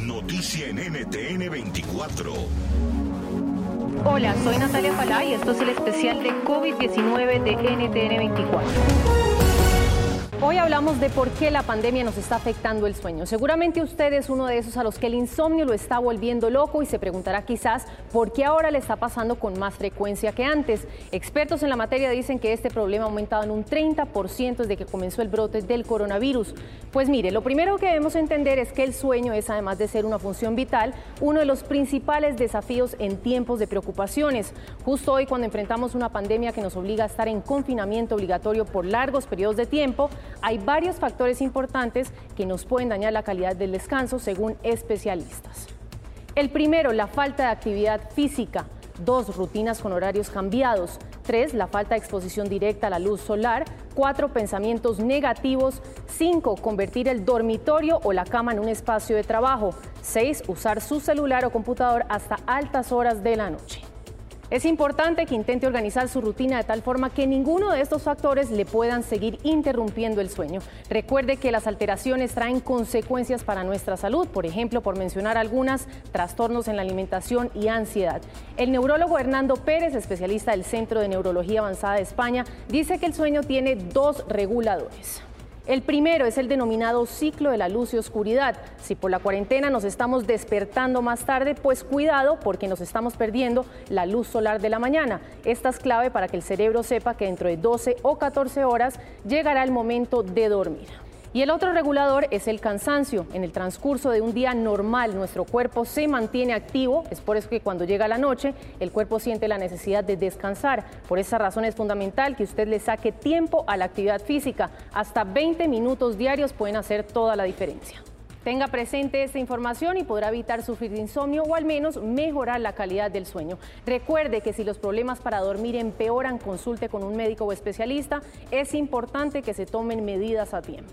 noticia en NTN 24. Hola, soy Natalia Falá y esto es el especial de COVID-19 de NTN 24. Hoy hablamos de por qué la pandemia nos está afectando el sueño. Seguramente usted es uno de esos a los que el insomnio lo está volviendo loco y se preguntará quizás por qué ahora le está pasando con más frecuencia que antes. Expertos en la materia dicen que este problema ha aumentado en un 30% desde que comenzó el brote del coronavirus. Pues mire, lo primero que debemos entender es que el sueño es, además de ser una función vital, uno de los principales desafíos en tiempos de preocupaciones. Justo hoy, cuando enfrentamos una pandemia que nos obliga a estar en confinamiento obligatorio por largos periodos de tiempo, hay varios factores importantes que nos pueden dañar la calidad del descanso según especialistas. El primero, la falta de actividad física. Dos, rutinas con horarios cambiados. Tres, la falta de exposición directa a la luz solar. Cuatro, pensamientos negativos. Cinco, convertir el dormitorio o la cama en un espacio de trabajo. Seis, usar su celular o computador hasta altas horas de la noche. Es importante que intente organizar su rutina de tal forma que ninguno de estos factores le puedan seguir interrumpiendo el sueño. Recuerde que las alteraciones traen consecuencias para nuestra salud, por ejemplo, por mencionar algunas, trastornos en la alimentación y ansiedad. El neurólogo Hernando Pérez, especialista del Centro de Neurología Avanzada de España, dice que el sueño tiene dos reguladores. El primero es el denominado ciclo de la luz y oscuridad. Si por la cuarentena nos estamos despertando más tarde, pues cuidado porque nos estamos perdiendo la luz solar de la mañana. Esta es clave para que el cerebro sepa que dentro de 12 o 14 horas llegará el momento de dormir. Y el otro regulador es el cansancio. En el transcurso de un día normal, nuestro cuerpo se mantiene activo. Es por eso que cuando llega la noche, el cuerpo siente la necesidad de descansar. Por esa razón es fundamental que usted le saque tiempo a la actividad física. Hasta 20 minutos diarios pueden hacer toda la diferencia. Tenga presente esta información y podrá evitar sufrir de insomnio o al menos mejorar la calidad del sueño. Recuerde que si los problemas para dormir empeoran, consulte con un médico o especialista. Es importante que se tomen medidas a tiempo.